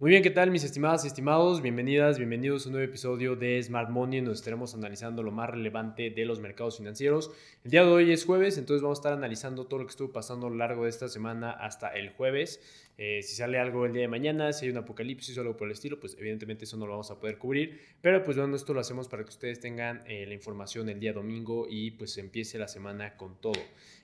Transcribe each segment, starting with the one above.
Muy bien, ¿qué tal mis estimadas y estimados? Bienvenidas, bienvenidos a un nuevo episodio de Smart Money, donde estaremos analizando lo más relevante de los mercados financieros. El día de hoy es jueves, entonces vamos a estar analizando todo lo que estuvo pasando a lo largo de esta semana hasta el jueves. Eh, si sale algo el día de mañana, si hay un apocalipsis o algo por el estilo, pues evidentemente eso no lo vamos a poder cubrir. Pero pues bueno, esto lo hacemos para que ustedes tengan eh, la información el día domingo y pues empiece la semana con todo.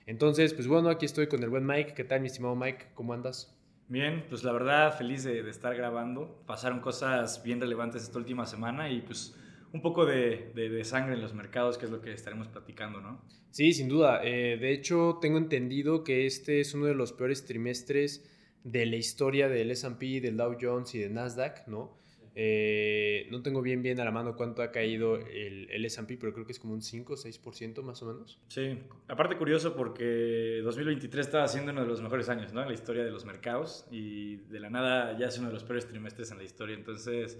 Entonces, pues bueno, aquí estoy con el buen Mike. ¿Qué tal, mi estimado Mike? ¿Cómo andas? Bien, pues la verdad feliz de, estar grabando. Pasaron cosas bien relevantes esta última semana y pues un poco de, sangre en los mercados, que es lo que estaremos platicando, ¿no? Sí, sin duda. Eh, de hecho, tengo entendido que este es uno de los peores trimestres de la historia del S&P, del Dow Jones y del Nasdaq, ¿no? Eh, no tengo bien bien a la mano cuánto ha caído el, el S&P, pero creo que es como un 5 o 6% más o menos. Sí, aparte curioso porque 2023 estaba siendo uno de los mejores años ¿no? en la historia de los mercados y de la nada ya es uno de los peores trimestres en la historia. Entonces,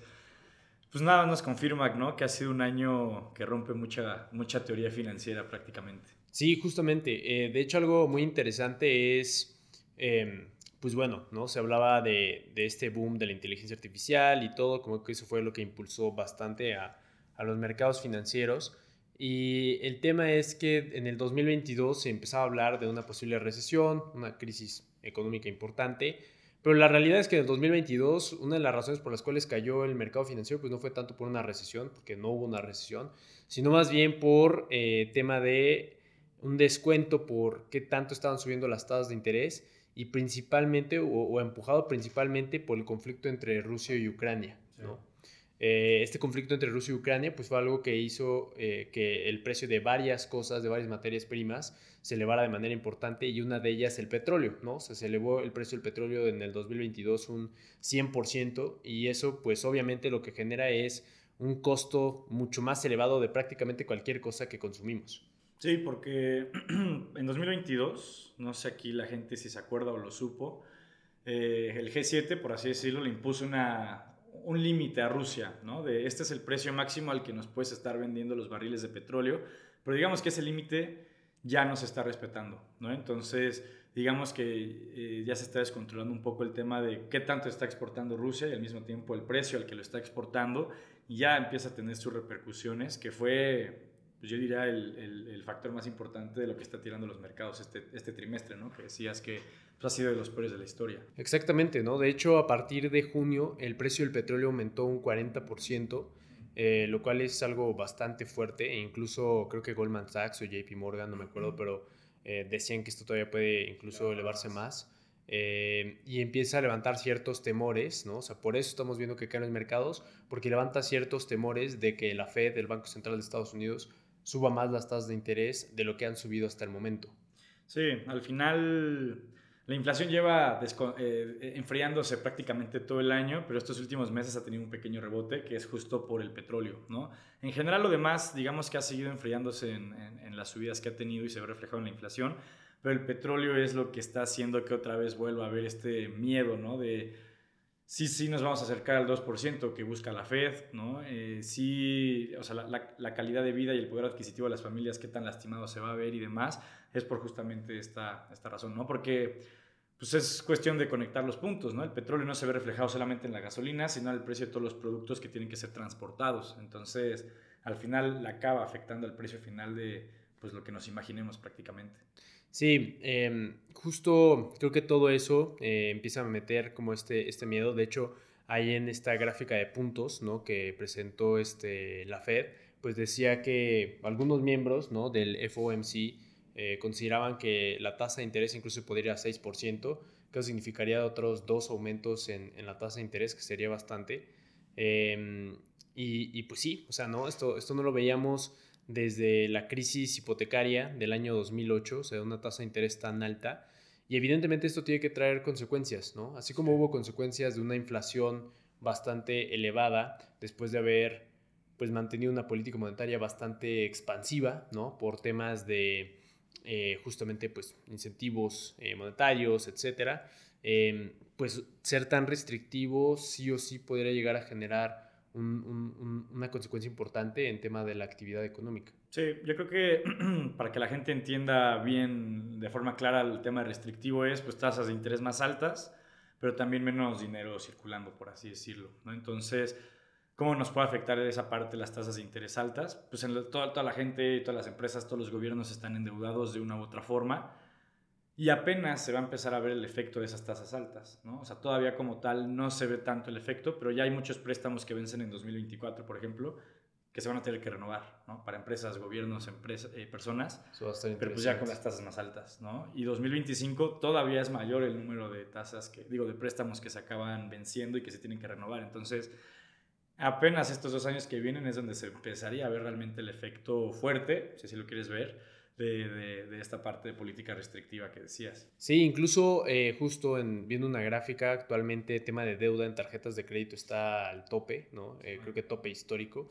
pues nada nos confirma ¿no? que ha sido un año que rompe mucha, mucha teoría financiera prácticamente. Sí, justamente. Eh, de hecho, algo muy interesante es... Em, pues bueno, ¿no? Se hablaba de, este boom de la inteligencia artificial y todo, como que eso fue lo que impulsó bastante a, los mercados financieros. Y el tema es que en el 2022 se empezaba a hablar de una posible recesión, una crisis económica importante, pero la realidad es que en el 2022 una de las razones por las cuales cayó el mercado financiero pues no fue tanto por una recesión, porque no hubo una recesión, sino más bien por eh, tema de un descuento por qué tanto estaban subiendo las tasas de interés y principalmente, o, empujado principalmente por el conflicto entre Rusia y Ucrania. Eh, este conflicto entre Rusia y Ucrania pues fue algo que hizo eh, que el precio de varias cosas, de varias materias primas, se elevara de manera importante y una de ellas el petróleo, ¿no? O sea, se elevó el precio del petróleo en el 2022 un 100% y eso pues obviamente lo que genera es un costo mucho más elevado de prácticamente cualquier cosa que consumimos. Sí, porque en 2022, no sé aquí la gente si se acuerda o lo supo, eh, el G7, por así decirlo, le impuso una, un límite a Rusia, ¿no? De este es el precio máximo al que nos puedes estar vendiendo los barriles de petróleo, pero digamos que ese límite ya no se está respetando, ¿no? Entonces, digamos que eh, ya se está descontrolando un poco el tema de qué tanto está exportando Rusia y al mismo tiempo el precio al que lo está exportando, y ya empieza a tener sus repercusiones, que fue pues yo diría el, el, factor más importante de lo que está tirando los mercados este, este trimestre, ¿no? Que decías que pues, ha sido de los peores de la historia. Exactamente, ¿no? De hecho, a partir de junio, el precio del petróleo aumentó un 40%, eh, lo cual es algo bastante fuerte, e incluso creo que Goldman Sachs o JP Morgan, no me acuerdo, pero eh, decían que esto todavía puede incluso elevarse más. Eh, y empieza a levantar ciertos temores, ¿no? O sea, por eso estamos viendo que caen los mercados, porque levanta ciertos temores de que la Fed, el Banco Central de Estados Unidos, suba más las tasas de interés de lo que han subido hasta el momento. Sí, al final la inflación lleva eh, enfriándose prácticamente todo el año, pero estos últimos meses ha tenido un pequeño rebote que es justo por el petróleo. ¿no? En general lo demás, digamos que ha seguido enfriándose en, las subidas que ha tenido y se ve reflejado en la inflación, pero el petróleo es lo que está haciendo que otra vez vuelva a haber este miedo ¿no? de sí, sí nos vamos a acercar al 2% que busca la Fed, ¿no? Eh, sí, o sea, la, calidad de vida y el poder adquisitivo de las familias, qué tan lastimado se va a ver y demás, es por justamente esta, esta razón, ¿no? Porque pues es cuestión de conectar los puntos, ¿no? El petróleo no se ve reflejado solamente en la gasolina, sino en el precio de todos los productos que tienen que ser transportados. Entonces, al final, la acaba afectando al precio final de pues lo que nos imaginemos prácticamente. Sí, em, justo creo que todo eso eh, empieza a meter como este, este miedo. De hecho, ahí en esta gráfica de puntos ¿no? que presentó este, la Fed, pues decía que algunos miembros ¿no? del FOMC eh, consideraban que la tasa de interés incluso podría ir a 6%, que significaría otros dos aumentos en, en, la tasa de interés, que sería bastante. Em, y, y, pues sí, o sea, ¿no? Esto, esto no lo veíamos desde la crisis hipotecaria del año 2008, o sea, una tasa de interés tan alta. Y evidentemente esto tiene que traer consecuencias, ¿no? Así como hubo consecuencias de una inflación bastante elevada después de haber pues mantenido una política monetaria bastante expansiva, ¿no? Por temas de eh, justamente pues incentivos eh, monetarios, etcétera. Em, pues ser tan restrictivo sí o sí podría llegar a generar una consecuencia importante en tema de la actividad económica. Sí, yo creo que para que la gente entienda bien de forma clara el tema restrictivo es pues tasas de interés más altas, pero también menos dinero circulando, por así decirlo. Entonces, ¿cómo nos puede afectar esa parte las tasas de interés altas? Pues en toda, toda la gente, todas las empresas, todos los gobiernos están endeudados de una u otra forma y apenas se va a empezar a ver el efecto de esas tasas altas, ¿no? O sea, todavía como tal no se ve tanto el efecto, pero ya hay muchos préstamos que vencen en 2024, por ejemplo, que se van a tener que renovar, ¿no? Para empresas, gobiernos, empresas, eh, personas, pero pues ya con las tasas más altas, ¿no? Y 2025 todavía es mayor el número de tasas que, digo, de préstamos que se acaban venciendo y que se tienen que renovar. Entonces, apenas estos dos años que vienen es donde se empezaría a ver realmente el efecto fuerte, si así lo quieres ver, de, de, esta parte de política restrictiva que decías. Sí, incluso eh, justo en, viendo una gráfica, actualmente el tema de deuda en tarjetas de crédito está al tope, ¿no? Eh, creo que tope histórico.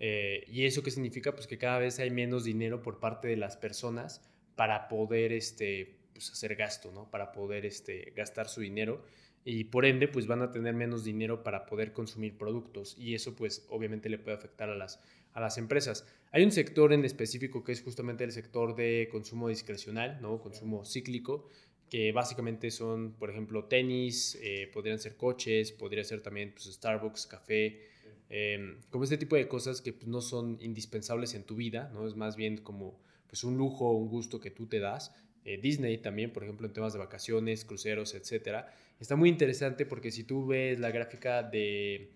Eh, ¿Y eso qué significa? Pues que cada vez hay menos dinero por parte de las personas para poder este, pues hacer gasto, ¿no? Para poder este, gastar su dinero y por ende pues van a tener menos dinero para poder consumir productos y eso pues obviamente le puede afectar a las, a las empresas. Hay un sector en específico que es justamente el sector de consumo discrecional, ¿no? consumo cíclico, que básicamente son, por ejemplo, tenis, eh, podrían ser coches, podría ser también pues, Starbucks, café, em, como este tipo de cosas que pues, no son indispensables en tu vida, ¿no? es más bien como pues, un lujo, un gusto que tú te das. Eh, Disney también, por ejemplo, en temas de vacaciones, cruceros, etcétera. Está muy interesante porque si tú ves la gráfica de,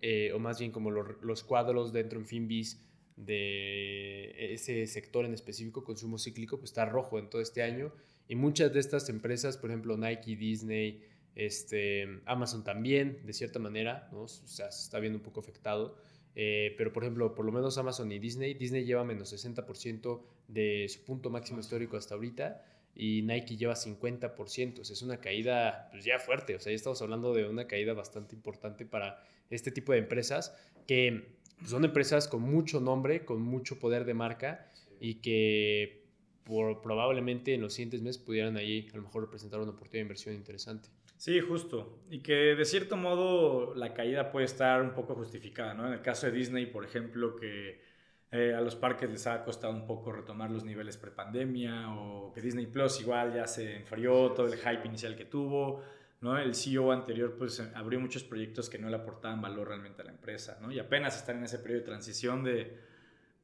eh, o más bien como los, los cuadros dentro en Finbis, de ese sector en específico, consumo cíclico, pues está rojo en todo este año. Y muchas de estas empresas, por ejemplo, Nike, Disney, este, Amazon también, de cierta manera, ¿no? o sea, se está viendo un poco afectado. Eh, pero, por ejemplo, por lo menos Amazon y Disney, Disney lleva menos 60% de su punto máximo histórico hasta ahorita y Nike lleva 50%. O sea, es una caída pues, ya fuerte. O sea, ya estamos hablando de una caída bastante importante para este tipo de empresas que pues, son empresas con mucho nombre, con mucho poder de marca y que por, probablemente en los siguientes meses pudieran ahí a lo mejor representar una oportunidad de inversión interesante. Sí, justo. Y que de cierto modo la caída puede estar un poco justificada, ¿no? En el caso de Disney, por ejemplo, que eh, a los parques les ha costado un poco retomar los niveles prepandemia o que Disney Plus igual ya se enfrió todo el hype inicial que tuvo ¿no? El CEO anterior pues abrió muchos proyectos que no le aportaban valor realmente a la empresa, ¿no? Y apenas están en ese periodo de transición de,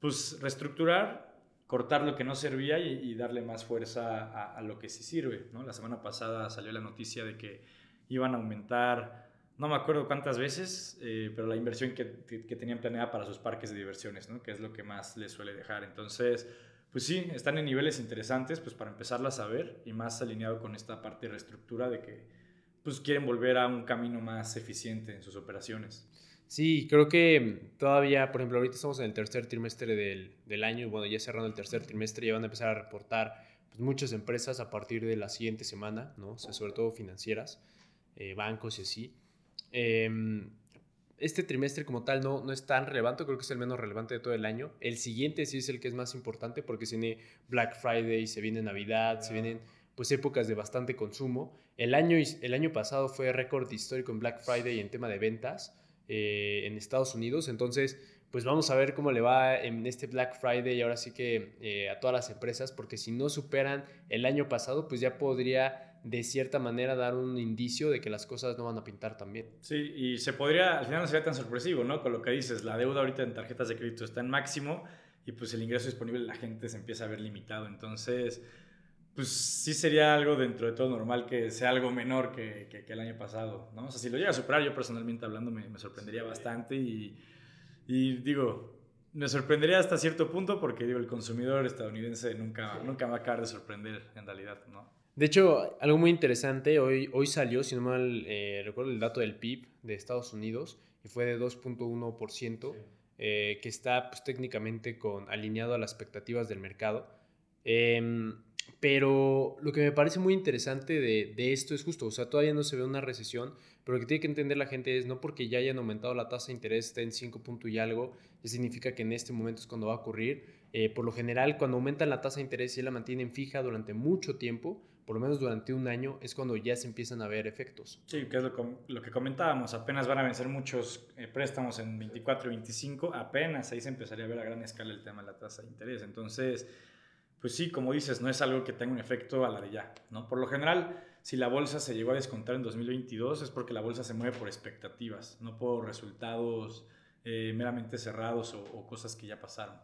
pues, reestructurar, cortar lo que no servía y, darle más fuerza a, lo que sí sirve, ¿no? La semana pasada salió la noticia de que iban a aumentar, no me acuerdo cuántas veces, eh, pero la inversión que, que, tenían planeada para sus parques de diversiones, ¿no? Que es lo que más les suele dejar. Entonces, pues sí, están en niveles interesantes, pues para empezarlas a ver y más alineado con esta parte de reestructura de que pues quieren volver a un camino más eficiente en sus operaciones. Sí, creo que todavía, por ejemplo, ahorita estamos en el tercer trimestre del, del año, bueno, ya cerrando el tercer trimestre, ya van a empezar a reportar pues, muchas empresas a partir de la siguiente semana, ¿no? O sea, sobre todo financieras, eh, bancos y así. Em, este trimestre como tal no, no es tan relevante, creo que es el menos relevante de todo el año. El siguiente sí es el que es más importante porque se viene Black Friday, se viene Navidad, se vienen pues épocas de bastante consumo. El año, el año pasado fue récord histórico en Black Friday en tema de ventas eh, en Estados Unidos, entonces pues vamos a ver cómo le va en este Black Friday y ahora sí que eh, a todas las empresas, porque si no superan el año pasado, pues ya podría de cierta manera dar un indicio de que las cosas no van a pintar tan bien. Sí, y se podría, al final no sería tan sorpresivo, ¿no? Con lo que dices, la deuda ahorita en tarjetas de crédito está en máximo y pues el ingreso disponible de la gente se empieza a ver limitado, entonces pues sí sería algo dentro de todo normal que sea algo menor que, que, el año pasado, ¿no? O sea, si lo llega a superar, yo personalmente hablando me, me sorprendería bastante y, y, digo, me sorprendería hasta cierto punto porque, digo, el consumidor estadounidense nunca, nunca va a acabar de sorprender en realidad, ¿no? De hecho, algo muy interesante, hoy, hoy salió, si no mal eh, recuerdo, el dato del PIB de Estados Unidos y fue de 2.1%, eh, que está pues, técnicamente con, alineado a las expectativas del mercado. Eh, pero lo que me parece muy interesante de, de, esto es justo, o sea, todavía no se ve una recesión, pero lo que tiene que entender la gente es no porque ya hayan aumentado la tasa de interés, está en 5 puntos y algo, ya significa que en este momento es cuando va a ocurrir. Eh, por lo general, cuando aumentan la tasa de interés y la mantienen fija durante mucho tiempo, por lo menos durante un año, es cuando ya se empiezan a ver efectos. Sí, que es lo, lo que comentábamos, apenas van a vencer muchos eh, préstamos en 24 y 25, apenas ahí se empezaría a ver a gran escala el tema de la tasa de interés. Entonces, pues sí, como dices, no es algo que tenga un efecto a la de ya, ¿no? Por lo general, si la bolsa se llegó a descontar en 2022 es porque la bolsa se mueve por expectativas, no por resultados eh, meramente cerrados o, cosas que ya pasaron.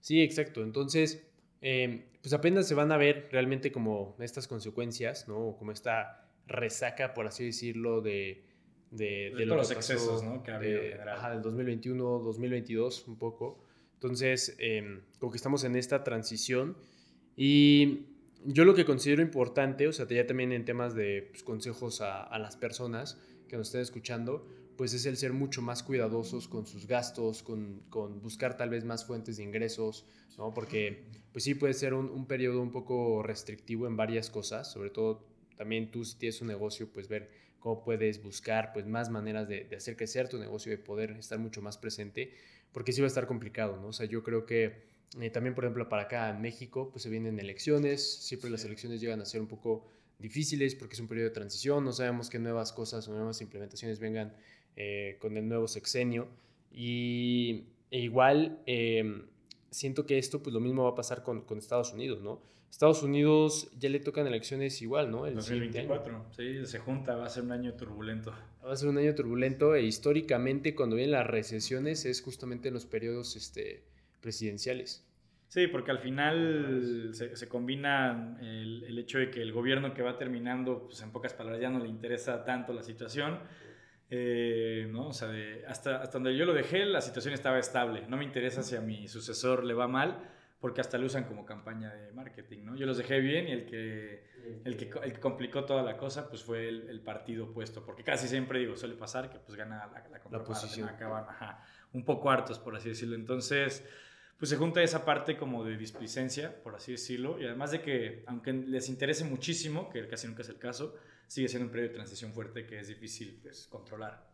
Sí, exacto. Entonces, eh, pues apenas se van a ver realmente como estas consecuencias, ¿no? Como esta resaca, por así decirlo, de, de, de, los excesos, ¿no? Que ajá, del 2021, 2022, un poco. Entonces, em, como que estamos en esta transición y yo lo que considero importante, o sea, ya también en temas de pues, consejos a, las personas que nos estén escuchando, pues es el ser mucho más cuidadosos con sus gastos, con, buscar tal vez más fuentes de ingresos, ¿no? Porque pues sí puede ser un, periodo un poco restrictivo en varias cosas, sobre todo también tú si tienes un negocio, pues ver cómo puedes buscar pues más maneras de, de hacer crecer tu negocio, de poder estar mucho más presente, porque sí va a estar complicado, ¿no? O sea, yo creo que eh, también, por ejemplo, para acá en México, pues se vienen elecciones, siempre las elecciones llegan a ser un poco difíciles porque es un periodo de transición, no sabemos qué nuevas cosas o nuevas implementaciones vengan eh, con el nuevo sexenio. Y e igual em, siento que esto, pues lo mismo va a pasar con, con, Estados Unidos, ¿no? Estados Unidos ya le tocan elecciones igual, ¿no? El 2024, sí, se junta, va a ser un año turbulento. Va a ser un año turbulento e históricamente cuando vienen las recesiones es justamente en los periodos este, presidenciales. Sí, porque al final se, se combina el, el, hecho de que el gobierno que va terminando, pues en pocas palabras ya no le interesa tanto la situación. Eh, ¿no? O sea, hasta, hasta donde yo lo dejé, la situación estaba estable. No me interesa si a mi sucesor le va mal, porque hasta lo usan como campaña de marketing, ¿no? Yo los dejé bien y el que, el que, el que complicó toda la cosa, pues fue el, el, partido opuesto, porque casi siempre, digo, suele pasar que pues gana la, la, la posición. Acaban ajá, un poco hartos, por así decirlo. Entonces pues se junta esa parte como de displicencia, por así decirlo, y además de que, aunque les interese muchísimo, que casi nunca es el caso, sigue siendo un periodo de transición fuerte que es difícil pues, controlar.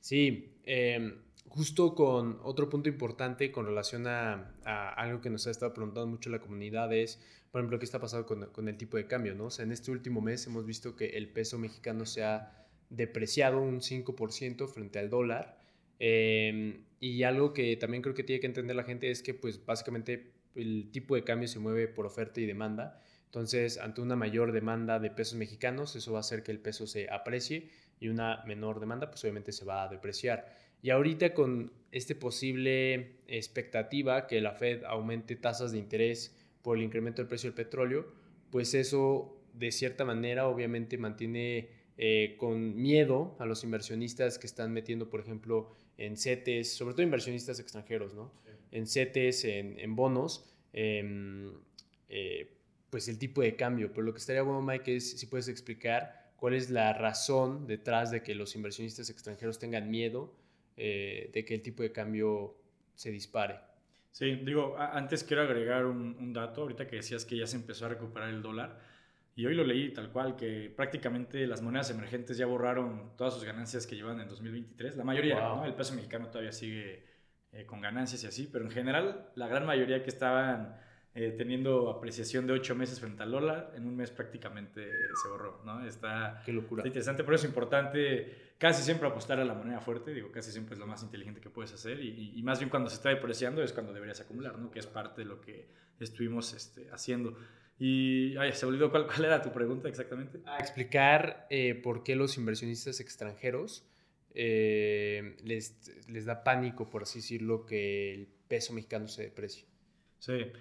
Sí, em, justo con otro punto importante con relación a, algo que nos ha estado preguntando mucho la comunidad es, por ejemplo, qué está pasando con, el tipo de cambio, ¿no? O sea, en este último mes hemos visto que el peso mexicano se ha depreciado un 5% frente al dólar. Eh, y algo que también creo que tiene que entender la gente es que pues básicamente el tipo de cambio se mueve por oferta y demanda. Entonces, ante una mayor demanda de pesos mexicanos, eso va a hacer que el peso se aprecie y una menor demanda, pues obviamente se va a depreciar. Y ahorita con este posible expectativa que la Fed aumente tasas de interés por el incremento del precio del petróleo, pues eso de cierta manera obviamente mantiene eh, con miedo a los inversionistas que están metiendo, por ejemplo, en CETES, sobre todo inversionistas extranjeros, ¿no? En CETES, en, en bonos, em, eh, pues el tipo de cambio. Pero lo que estaría bueno, Mike, es si puedes explicar cuál es la razón detrás de que los inversionistas extranjeros tengan miedo eh, de que el tipo de cambio se dispare. Sí, digo, antes quiero agregar un, un dato, ahorita que decías que ya se empezó a recuperar el dólar. Y hoy lo leí tal cual, que prácticamente las monedas emergentes ya borraron todas sus ganancias que llevan en 2023. La mayoría, ¿no? El peso mexicano todavía sigue eh, con ganancias y así, pero en general la gran mayoría que estaban eh, teniendo apreciación de ocho meses frente al dólar, en un mes prácticamente se borró, ¿no? Está, Qué locura. interesante, por eso es importante casi siempre apostar a la moneda fuerte, digo, casi siempre es lo más inteligente que puedes hacer y, y más bien cuando se está depreciando es cuando deberías acumular, ¿no? Que es parte de lo que estuvimos este, haciendo. Y ay, se olvidó cuál, cuál era tu pregunta exactamente. A explicar eh, por qué los inversionistas extranjeros eh, les, les, da pánico, por así decirlo, que el peso mexicano se deprecie. Sí.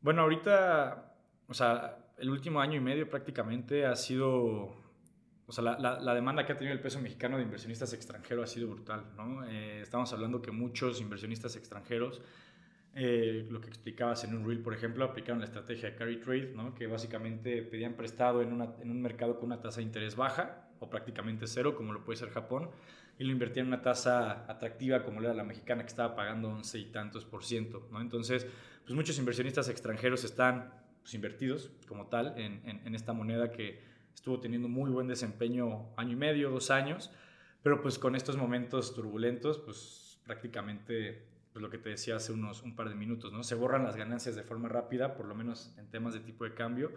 Bueno, ahorita, o sea, el último año y medio prácticamente ha sido, o sea, la, la, demanda que ha tenido el peso mexicano de inversionistas extranjeros ha sido brutal, ¿no? Eh, estamos hablando que muchos inversionistas extranjeros eh, lo que explicabas en un reel, por ejemplo, aplicaron la estrategia de carry trade, ¿no? que básicamente pedían prestado en, una, en, un mercado con una tasa de interés baja o prácticamente cero, como lo puede ser Japón, y lo invertían en una tasa atractiva como era la mexicana, que estaba pagando 11 y tantos por ciento. ¿no? Entonces, pues muchos inversionistas extranjeros están pues, invertidos como tal en, en, esta moneda que estuvo teniendo muy buen desempeño año y medio, dos años, pero pues con estos momentos turbulentos, pues prácticamente pues lo que te decía hace unos un par de minutos, ¿no? Se borran las ganancias de forma rápida, por lo menos en temas de tipo de cambio,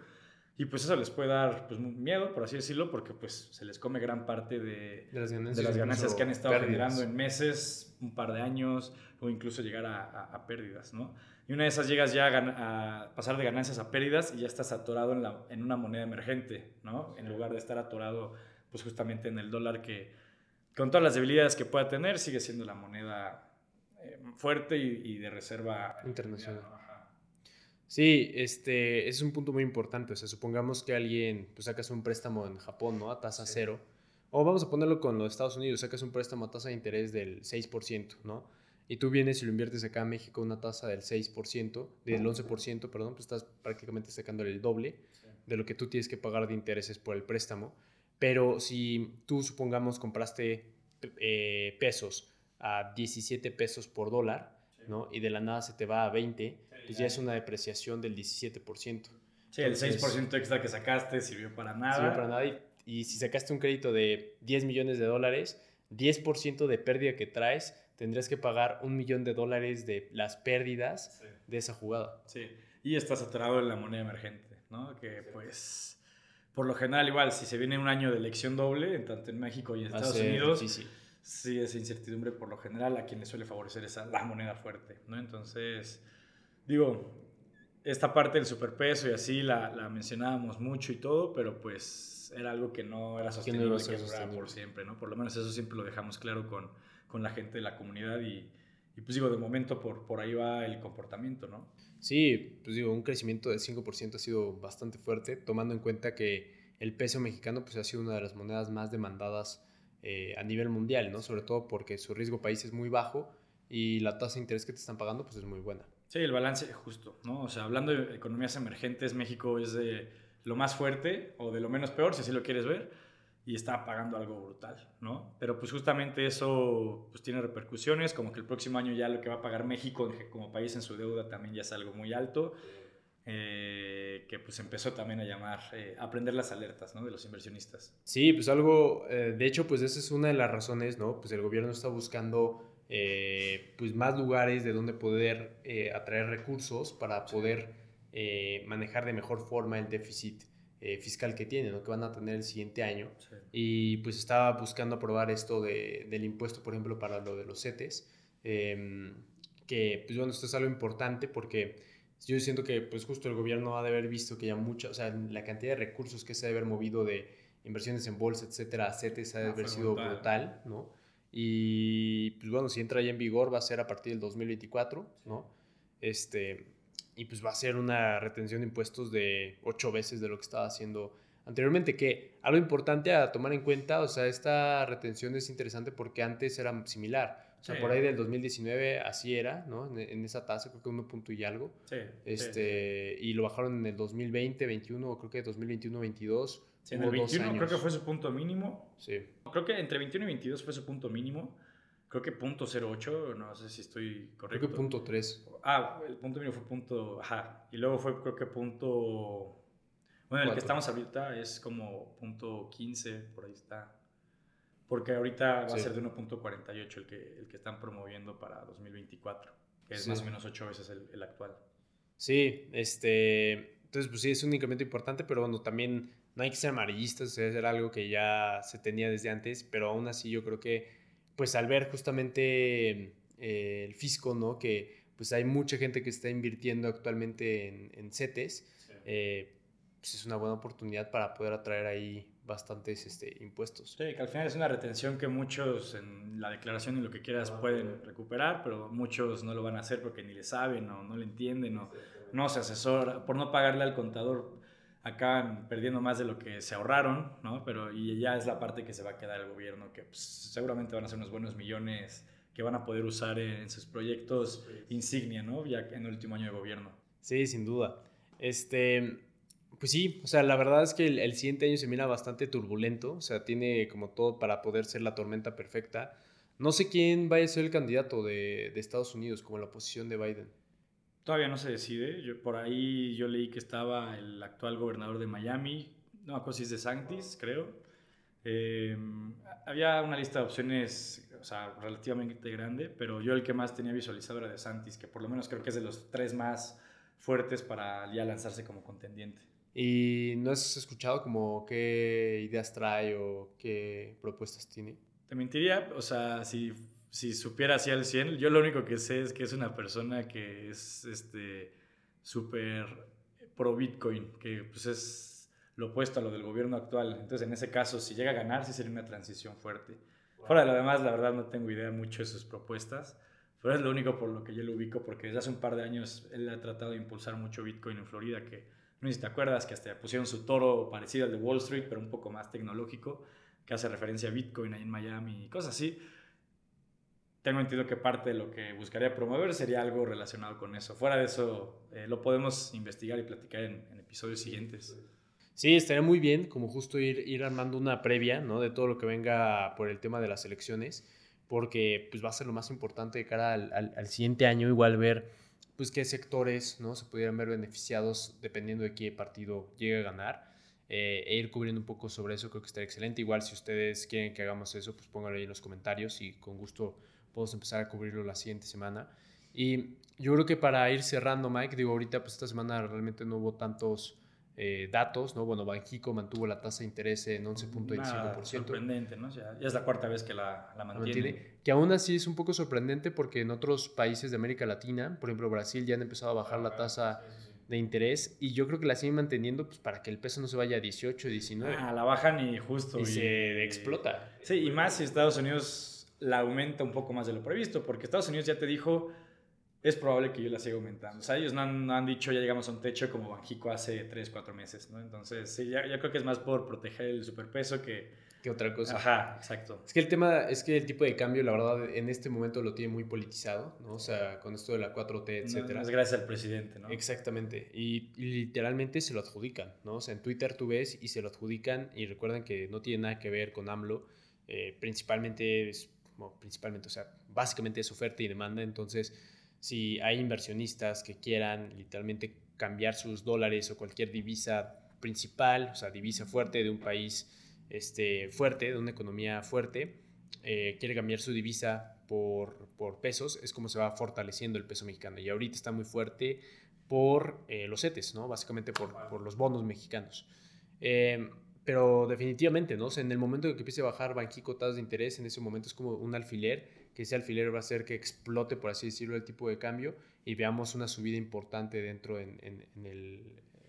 y pues eso les puede dar pues, miedo, por así decirlo, porque pues se les come gran parte de, de las ganancias, de las ganancias que han estado generando en meses, un par de años, o incluso llegar a, a, pérdidas, ¿no? Y una de esas llegas ya a, pasar de ganancias a pérdidas y ya estás atorado en, la, en una moneda emergente, ¿no? En lugar de estar atorado, pues justamente en el dólar que, con todas las debilidades que pueda tener, sigue siendo la moneda fuerte y, de reserva internacional. Sí, este es un punto muy importante. O sea, supongamos que alguien, pues sacas un préstamo en Japón, ¿no? A tasa cero. O vamos a ponerlo con los Estados Unidos, sacas un préstamo a tasa de interés del 6%, ¿no? y tú vienes y lo inviertes acá en México una tasa del 6%, del 11%, perdón, pues estás prácticamente sacándole el doble de lo que tú tienes que pagar de intereses por el préstamo. Pero si tú, supongamos, compraste eh, pesos a 17 pesos por dólar, ¿no? Y de la nada se te va a 20, pues ya es una depreciación del 17%. Sí, el 6% extra que sacaste sirvió para nada. Sirvió para nada. Y, y si sacaste un crédito de 10 millones de dólares, 10% de pérdida que traes tendrías que pagar un millón de dólares de las pérdidas de esa jugada. Sí, y estás atorado en la moneda emergente, ¿no? Que pues, por lo general igual, si se viene un año de elección doble, tanto en México y en Estados Unidos, sí, sí, esa incertidumbre por lo general a quien le suele favorecer esa la moneda fuerte, ¿no? Entonces, digo, esta parte del superpeso y así la, la mencionábamos mucho y todo, pero pues era algo que no era sostenible, que, por siempre, ¿no? Por lo menos eso siempre lo dejamos claro con con la gente de la comunidad y, pues digo, de momento por, por ahí va el comportamiento, ¿no? Sí, pues digo, un crecimiento de 5% ha sido bastante fuerte, tomando en cuenta que el peso mexicano pues ha sido una de las monedas más demandadas eh, a nivel mundial, ¿no? Sobre todo porque su riesgo país es muy bajo y la tasa de interés que te están pagando pues es muy buena. Sí, el balance justo, ¿no? O sea, hablando de economías emergentes, México es de lo más fuerte o de lo menos peor, si así lo quieres ver y está pagando algo brutal, ¿no? Pero pues justamente eso pues tiene repercusiones, como que el próximo año ya lo que va a pagar México como país en su deuda también ya es algo muy alto, eh, que pues empezó también a llamar, eh, a aprender las alertas, ¿no? De los inversionistas. Sí, pues algo, eh, de hecho pues esa es una de las razones, ¿no? Pues el gobierno está buscando pues más lugares de donde poder atraer recursos para poder manejar de mejor forma el déficit eh, fiscal que tienen, ¿no? que van a tener el siguiente año. Y pues estaba buscando aprobar esto de, del impuesto, por ejemplo, para lo de los CETES, em, que pues bueno, esto es algo importante porque yo siento que pues justo el gobierno ha de haber visto que ya mucha, o sea, la cantidad de recursos que se ha de haber movido de inversiones en bolsa, etcétera, a CETES ha de ah, haber sido brutal, ¿no? Y pues bueno, si entra ya en vigor va a ser a partir del 2024, ¿no? Este, y pues va a ser una retención de impuestos de ocho veces de lo que estaba haciendo anteriormente, que algo importante a tomar en cuenta, o sea, esta retención es interesante porque antes era similar. O sea, por ahí del 2019 así era, ¿no? En, esa tasa, creo que uno punto y algo. Sí, este, Y lo bajaron en el 2020, 21, o creo que 2021, 22. Sí, en el 21 creo que fue su punto mínimo. Sí. Creo que entre 21 y 22 fue su punto mínimo creo que punto 08, no sé si estoy correcto. Creo que punto 3. Ah, el punto mínimo fue punto, ajá, y luego fue creo que punto, bueno, el que estamos ahorita es como punto 15, por ahí está. Porque ahorita va a ser de 1.48 el que, el que están promoviendo para 2024, que es más o menos 8 veces el, el, actual. Sí, este, entonces pues sí, es un incremento importante, pero bueno, también no hay que ser amarillistas, era algo que ya se tenía desde antes, pero aún así yo creo que pues al ver justamente eh, el fisco, ¿no? Que pues hay mucha gente que está invirtiendo actualmente en, en CETES, eh, pues es una buena oportunidad para poder atraer ahí bastantes este, impuestos. Sí, que al final es una retención que muchos en la declaración y lo que quieras pueden recuperar, pero muchos no lo van a hacer porque ni le saben o no le entienden o no se asesora, por no pagarle al contador acaban perdiendo más de lo que se ahorraron, ¿no? Pero y ya es la parte que se va a quedar el gobierno, que pues, seguramente van a ser unos buenos millones que van a poder usar en, sus proyectos insignia, ¿no? Ya en el último año de gobierno. Sí, sin duda. Este, pues sí, o sea, la verdad es que el, siguiente año se mira bastante turbulento, o sea, tiene como todo para poder ser la tormenta perfecta. No sé quién vaya a ser el candidato de, de Estados Unidos como la oposición de Biden. Todavía no se decide. Yo, por ahí yo leí que estaba el actual gobernador de Miami, no es de Sanctis, creo. Eh, había una lista de opciones, o sea, relativamente grande, pero yo el que más tenía visualizado era de Santis, que por lo menos creo que es de los tres más fuertes para ya lanzarse como contendiente. ¿Y no has escuchado como qué ideas trae o qué propuestas tiene? Te mentiría, o sea, si si supiera así al 100, yo lo único que sé es que es una persona que es este súper pro Bitcoin, que pues es lo opuesto a lo del gobierno actual. Entonces, en ese caso, si llega a ganar, sí sería una transición fuerte. Fuera de lo demás, la verdad no tengo idea mucho de sus propuestas, pero es lo único por lo que yo lo ubico, porque desde hace un par de años él ha tratado de impulsar mucho Bitcoin en Florida, que no sé si te acuerdas, que hasta pusieron su toro parecido al de Wall Street, pero un poco más tecnológico, que hace referencia a Bitcoin ahí en Miami y cosas así tengo entendido que parte de lo que buscaría promover sería algo relacionado con eso. Fuera de eso, eh, lo podemos investigar y platicar en, episodios siguientes. Sí, estaría muy bien como justo ir, ir armando una previa ¿no? de todo lo que venga por el tema de las elecciones, porque pues, va a ser lo más importante de cara al, al, siguiente año, igual ver pues, qué sectores ¿no? se pudieran ver beneficiados dependiendo de qué partido llegue a ganar. Eh, e ir cubriendo un poco sobre eso creo que estaría excelente. Igual si ustedes quieren que hagamos eso, pues pónganlo ahí en los comentarios y con gusto podemos empezar a cubrirlo la siguiente semana. Y yo creo que para ir cerrando, Mike, digo, ahorita pues esta semana realmente no hubo tantos eh, datos, ¿no? Bueno, Banjico mantuvo la tasa de interés en 11.25%. Sorprendente, ¿no? Ya, ya, es la cuarta vez que la, la mantiene. Que aún así es un poco sorprendente porque en otros países de América Latina, por ejemplo Brasil, ya han empezado a bajar la ah, tasa de interés y yo creo que la siguen manteniendo pues para que el peso no se vaya a 18, 19. Ah, la bajan y justo. Y, se explota. Sí, y más si Estados Unidos la aumenta un poco más de lo previsto, porque Estados Unidos ya te dijo, es probable que yo la siga aumentando. O sea, ellos no han, dicho ya llegamos a un techo como Banjico hace 3, 4 meses, ¿no? Entonces, sí, ya, creo que es más por proteger el superpeso que... Que otra cosa. Ajá, exacto. Es que el tema, es que el tipo de cambio, la verdad, en este momento lo tiene muy politizado, ¿no? O sea, con esto de la 4T, etcétera. es gracias al presidente, ¿no? Exactamente. Y, literalmente se lo adjudican, ¿no? O sea, en Twitter tú ves y se lo adjudican y recuerden que no tiene nada que ver con AMLO. Eh, principalmente es principalmente, o sea, básicamente es oferta y demanda, entonces si hay inversionistas que quieran literalmente cambiar sus dólares o cualquier divisa principal, o sea, divisa fuerte de un país este, fuerte, de una economía fuerte, eh, quiere cambiar su divisa por, por, pesos, es como se va fortaleciendo el peso mexicano. Y ahorita está muy fuerte por eh, los CETES, ¿no? Básicamente por, por los bonos mexicanos. Eh, pero definitivamente, ¿no? en el momento en que empiece a bajar Banquico tasas de interés, en ese momento es como un alfiler, que ese alfiler va a hacer que explote, por así decirlo, el tipo de cambio y veamos una subida importante dentro en, en, el,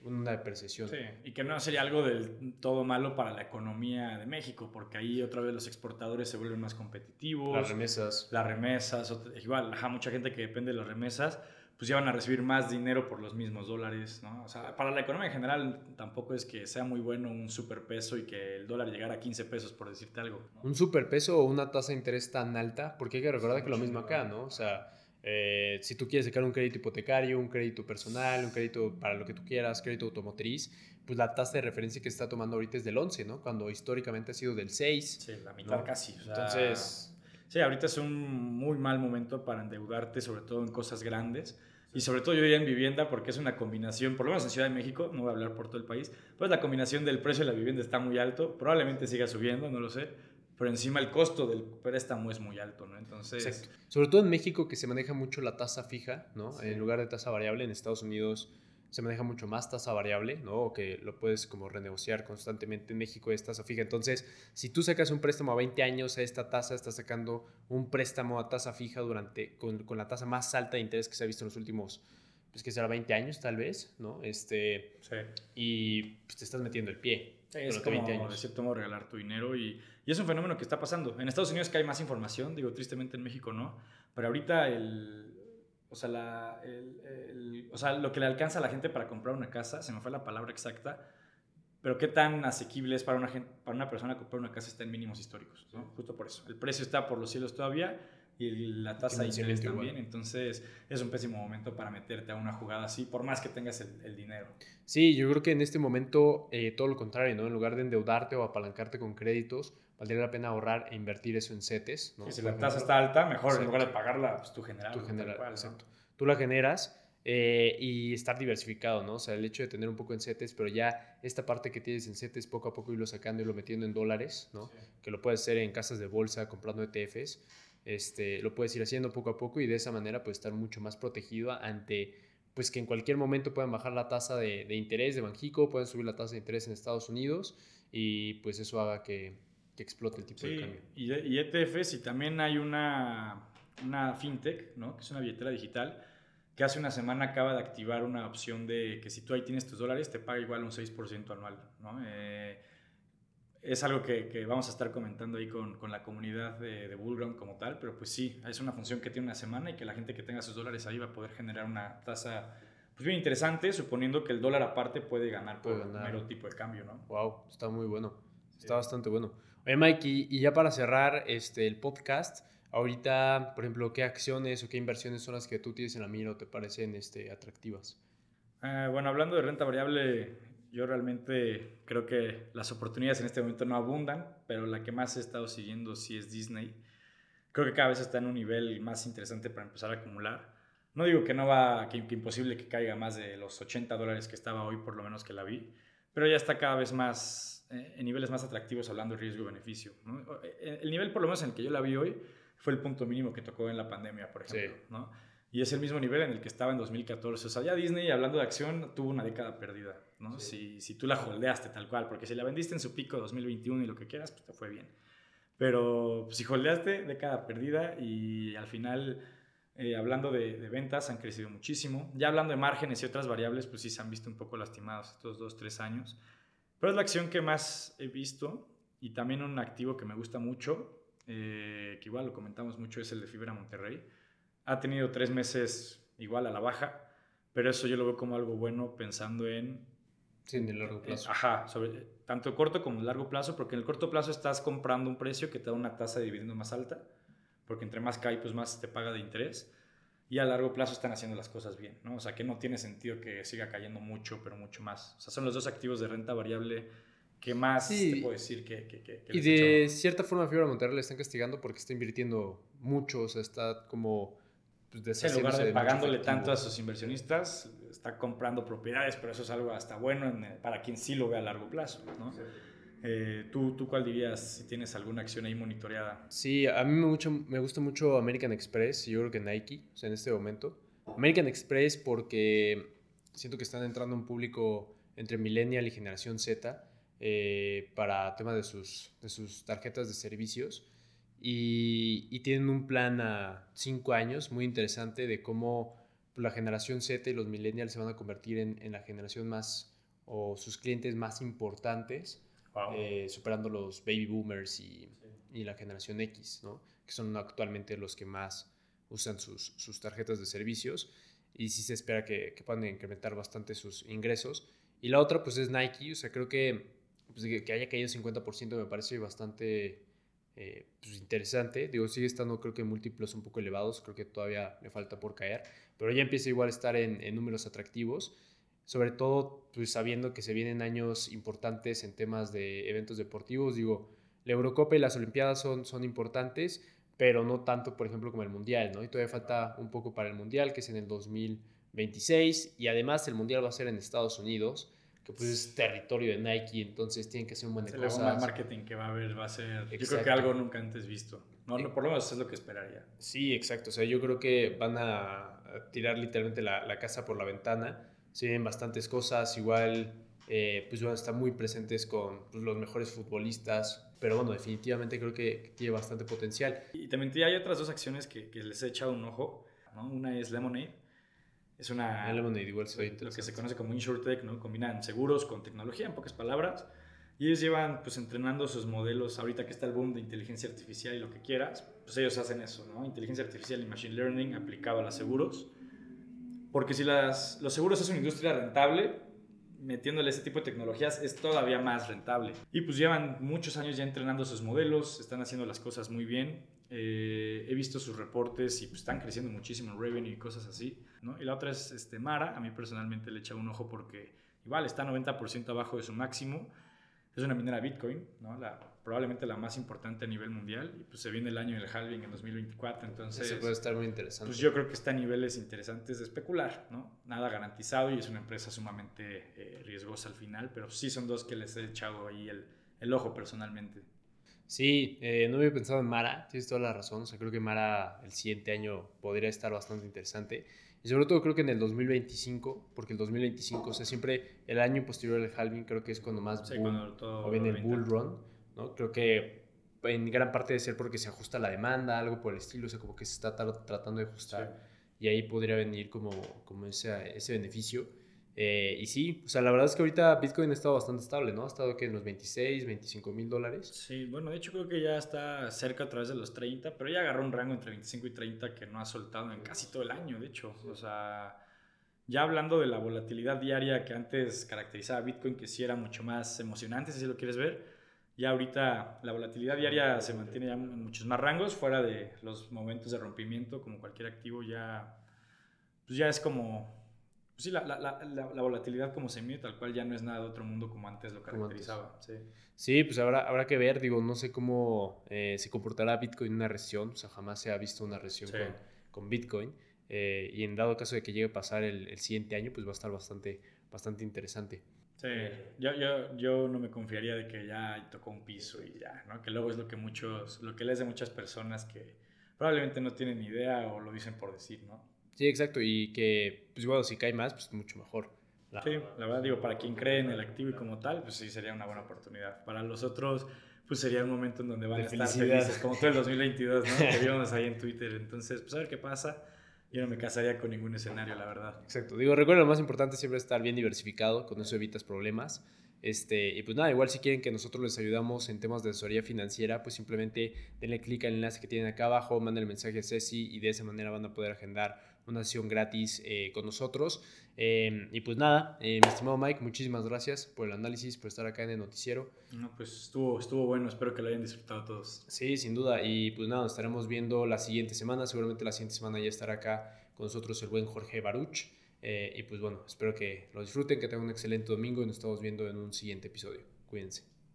una depreciación. Sí, y que no sería algo del todo malo para la economía de México, porque ahí otra vez los exportadores se vuelven más competitivos. Las remesas. Las remesas, igual, ajá, mucha gente que depende de las remesas pues ya van a recibir más dinero por los mismos dólares, ¿no? O sea, para la economía en general tampoco es que sea muy bueno un superpeso y que el dólar llegara a 15 pesos, por decirte algo. Un superpeso o una tasa de interés tan alta, porque hay que recordar que lo mismo acá, ¿no? O sea, eh, si tú quieres sacar un crédito hipotecario, un crédito personal, un crédito para lo que tú quieras, crédito automotriz, pues la tasa de referencia que se está tomando ahorita es del 11, ¿no? Cuando históricamente ha sido del 6. Sí, la mitad casi. Entonces Sí, ahorita es un muy mal momento para endeudarte, sobre todo en cosas grandes. Y sobre todo yo diría en vivienda porque es una combinación, por lo menos en Ciudad de México, no voy a hablar por todo el país, pues la combinación del precio de la vivienda está muy alto, probablemente siga subiendo, no lo sé, pero encima el costo del préstamo es muy alto, ¿no? Entonces... Sobre todo en México que se maneja mucho la tasa fija, ¿no? En lugar de tasa variable, en Estados Unidos se maneja mucho más tasa variable, ¿no? O que lo puedes como renegociar constantemente. En México es tasa fija. Entonces, si tú sacas un préstamo a 20 años a esta tasa, estás sacando un préstamo a tasa fija durante, con, con la tasa más alta de interés que se ha visto en los últimos, pues que será 20 años tal vez, ¿no? Este, sí. Y pues, te estás metiendo el pie. es como, 20 años. de cierto modo, regalar tu dinero y, y es un fenómeno que está pasando. En Estados Unidos que hay más información, digo, tristemente en México no, pero ahorita el, o sea, la, el, o sea, lo que le alcanza a la gente para comprar una casa, se me fue la palabra exacta, pero qué tan asequible es para una, gente, para una persona comprar una casa está en mínimos históricos, ¿no? justo por eso. El precio está por los cielos todavía y la tasa de interés también, entonces es un pésimo momento para meterte a una jugada así, por más que tengas el, dinero. Sí, yo creo que en este momento eh, todo lo contrario, ¿no? En lugar de endeudarte o apalancarte con créditos, valdría la pena ahorrar e invertir eso en CETES. ¿no? si la tasa está alta, mejor en lugar de pagarla, pues tú generas. Tú, exacto. tú la generas eh, y estar diversificado, ¿no? O sea, el hecho de tener un poco en CETES, pero ya esta parte que tienes en CETES, poco a poco irlo sacando y lo metiendo en dólares, ¿no? Que lo puedes hacer en casas de bolsa, comprando ETFs. Este, lo puedes ir haciendo poco a poco y de esa manera puedes estar mucho más protegido ante pues que en cualquier momento puedan bajar la tasa de, de interés de Banjico, pueden subir la tasa de interés en Estados Unidos y pues eso haga que, que explote el tipo de cambio. Y, y ETFs y también hay una, una fintech, ¿no? que es una billetera digital, que hace una semana acaba de activar una opción de que si tú ahí tienes tus dólares te paga igual un 6% anual. ¿no? Eh, es algo que, que, vamos a estar comentando ahí con, con la comunidad de, de Bullground como tal, pero pues sí, es una función que tiene una semana y que la gente que tenga sus dólares ahí va a poder generar una tasa pues bien interesante, suponiendo que el dólar aparte puede ganar por puede ganar. mero tipo de cambio, ¿no? Wow, está muy bueno, está bastante bueno. Oye Mike, y, y, ya para cerrar este, el podcast, ahorita, por ejemplo, ¿qué acciones o qué inversiones son las que tú tienes en la mira o te parecen este, atractivas? Eh, bueno, hablando de renta variable, yo realmente creo que las oportunidades en este momento no abundan, pero la que más he estado siguiendo sí es Disney. Creo que cada vez está en un nivel más interesante para empezar a acumular. No digo que no va, que, que imposible que caiga más de los 80 dólares que estaba hoy, por lo menos que la vi, pero ya está cada vez más eh, en niveles más atractivos hablando de riesgo-beneficio. ¿no? Eh, el nivel, por lo menos en el que yo la vi hoy, fue el punto mínimo que tocó en la pandemia, por ejemplo. Sí. ¿no? Y es el mismo nivel en el que estaba en 2014. O sea, ya Disney, hablando de acción, tuvo una década perdida. ¿no? Sí. Si, si tú la holdeaste tal cual, porque si la vendiste en su pico 2021 y lo que quieras, pues te fue bien. Pero si holdeaste, década perdida y al final, eh, hablando de, de, ventas, han crecido muchísimo. Ya hablando de márgenes y otras variables, pues sí se han visto un poco lastimados estos dos, tres años. Pero es la acción que más he visto y también un activo que me gusta mucho, eh, que igual lo comentamos mucho, es el de Fibra Monterrey. Ha tenido tres meses igual a la baja, pero eso yo lo veo como algo bueno pensando en... Sí, en el largo plazo. Eh, ajá, sobre, tanto corto como largo plazo, porque en el corto plazo estás comprando un precio que te da una tasa de dividendo más alta, porque entre más cae, pues más te paga de interés. Y a largo plazo están haciendo las cosas bien, ¿no? O sea, que no tiene sentido que siga cayendo mucho, pero mucho más. O sea, son los dos activos de renta variable ¿Qué más sí. te puedo decir que, que, que, Y de cierta forma Fibra Monterrey le están castigando porque está invirtiendo mucho, o sea, está como... Pues, en lugar de, de pagándole tanto a sus inversionistas, está comprando propiedades, pero eso es algo hasta bueno en, para quien sí lo ve a largo plazo, ¿no? Sí. Eh, ¿tú, ¿Tú cuál dirías si tienes alguna acción ahí monitoreada? Sí, a mí me, me gusta mucho American Express y yo creo que Nike, o sea, en este momento. American Express porque siento que están entrando un público entre millennial y generación Z eh, para tema de sus, de sus tarjetas de servicios. Y, tienen un plan a cinco años muy interesante de cómo la generación Z y los millennials se van a convertir en la generación más o sus clientes más importantes, wow. eh, superando los baby boomers y, y, la generación X, ¿no? que son actualmente los que más usan sus, sus tarjetas de servicios y sí se espera que, que, puedan incrementar bastante sus ingresos. Y la otra pues es Nike, o sea, creo que pues, que, que, haya caído 50% me parece bastante eh, pues, interesante. Digo, sigue estando creo que múltiplos un poco elevados, creo que todavía le falta por caer, pero ya empieza igual a estar en, en números atractivos, sobre todo pues, sabiendo que se vienen años importantes en temas de eventos deportivos. Digo, la Eurocopa y las Olimpiadas son, son importantes, pero no tanto, por ejemplo, como el Mundial, ¿no? Y todavía falta un poco para el Mundial, que es en el 2026, y además el Mundial va a ser en Estados Unidos que pues es territorio de Nike, entonces tienen que hacer un buen de cosas. El marketing que va a haber va a ser, exacto. yo creo que algo nunca antes visto. No, no, por lo menos es lo que esperaría. Sí, exacto. O sea, yo creo que van a tirar literalmente la, la casa por la ventana. Se vienen bastantes cosas, igual, eh, pues van a estar muy presentes con pues, los mejores futbolistas, pero bueno, definitivamente creo que, tiene bastante potencial. Y también hay otras dos acciones que, que les he echado un ojo, ¿no? Una es Lemonade, es una. igual lo que se conoce como InsurTech, ¿no? Combinan seguros con tecnología, en pocas palabras. Y ellos llevan, pues, entrenando sus modelos. Ahorita que está el boom de inteligencia artificial y lo que quieras, pues ellos hacen eso, ¿no? Inteligencia artificial y machine learning aplicado a los seguros. Porque si las, los seguros es una industria rentable, metiéndole ese tipo de tecnologías es todavía más rentable. Y pues llevan muchos años ya entrenando sus modelos, están haciendo las cosas muy bien. Eh, he visto sus reportes y pues están creciendo muchísimo en revenue y cosas así. ¿no? Y la otra es este, Mara, a mí personalmente le he echado un ojo porque igual está 90% abajo de su máximo. Es una minera Bitcoin, ¿no? la, probablemente la más importante a nivel mundial. Y pues se viene el año del halving en 2024, entonces... Eso puede estar muy interesante. Pues yo creo que está a niveles interesantes de especular, ¿no? Nada garantizado y es una empresa sumamente eh, riesgosa al final, pero sí son dos que les he echado ahí el, el ojo personalmente. Sí, eh, no había pensado en Mara, tienes toda la razón. O sea, creo que Mara el siguiente año podría estar bastante interesante. Y sobre todo creo que en el 2025, porque el 2025, o sea, siempre el año posterior al halving creo que es cuando más sí, boom, cuando todo o viene el bull run, ¿no? Creo que en gran parte de ser porque se ajusta la demanda, algo por el estilo, o sea, como que se está tratando de ajustar y ahí podría venir como, como ese, ese beneficio. Eh, y sí, o sea, la verdad es que ahorita Bitcoin ha estado bastante estable, ¿no? Ha estado que en los 26, 25 mil dólares. Sí, bueno, de hecho creo que ya está cerca a través de los 30, pero ya agarró un rango entre 25 y 30 que no ha soltado en casi todo el año, de hecho. O sea, ya hablando de la volatilidad diaria que antes caracterizaba Bitcoin, que sí era mucho más emocionante, si lo quieres ver, ya ahorita la volatilidad diaria se mantiene ya en muchos más rangos, fuera de los momentos de rompimiento, como cualquier activo ya, pues ya es como pues sí, la, la, la, la, volatilidad como se mide, tal cual ya no es nada de otro mundo como antes lo caracterizaba. Sí. sí, pues habrá, habrá que ver, digo, no sé cómo eh, se comportará Bitcoin en una recesión, o sea, jamás se ha visto una recesión con, con, Bitcoin, eh, y en dado caso de que llegue a pasar el, el, siguiente año, pues va a estar bastante, bastante interesante. Sí, yo, yo, yo no me confiaría de que ya tocó un piso y ya, ¿no? Que luego es lo que muchos, lo que lees de muchas personas que probablemente no tienen ni idea o lo dicen por decir, ¿no? Sí, exacto. Y que, pues bueno, si cae más, pues mucho mejor. sí, la verdad, digo, para quien cree en el activo y como tal, pues sí sería una buena oportunidad. Para los otros, pues sería un momento en donde van a estar felices, como todo el 2022, ¿no? que vimos ahí en Twitter. Entonces, pues a ver qué pasa. Yo no me casaría con ningún escenario, la verdad. Exacto. Digo, recuerda, lo más importante siempre es estar bien diversificado, con eso evitas problemas. Este, y pues nada, igual si quieren que nosotros les ayudamos en temas de asesoría financiera, pues simplemente denle clic al enlace que tienen acá abajo, manden el mensaje a Ceci y de esa manera van a poder agendar una sesión gratis eh, con nosotros. Em, y pues nada, eh, mi estimado Mike, muchísimas gracias por el análisis, por estar acá en el noticiero. No, pues estuvo, estuvo bueno, espero que lo hayan disfrutado todos. Sí, sin duda. Y pues nada, nos estaremos viendo la siguiente semana. Seguramente la siguiente semana ya estará acá con nosotros el buen Jorge Baruch. Eh, y pues bueno, espero que lo disfruten, que tengan un excelente domingo y nos estamos viendo en un siguiente episodio. Cuídense.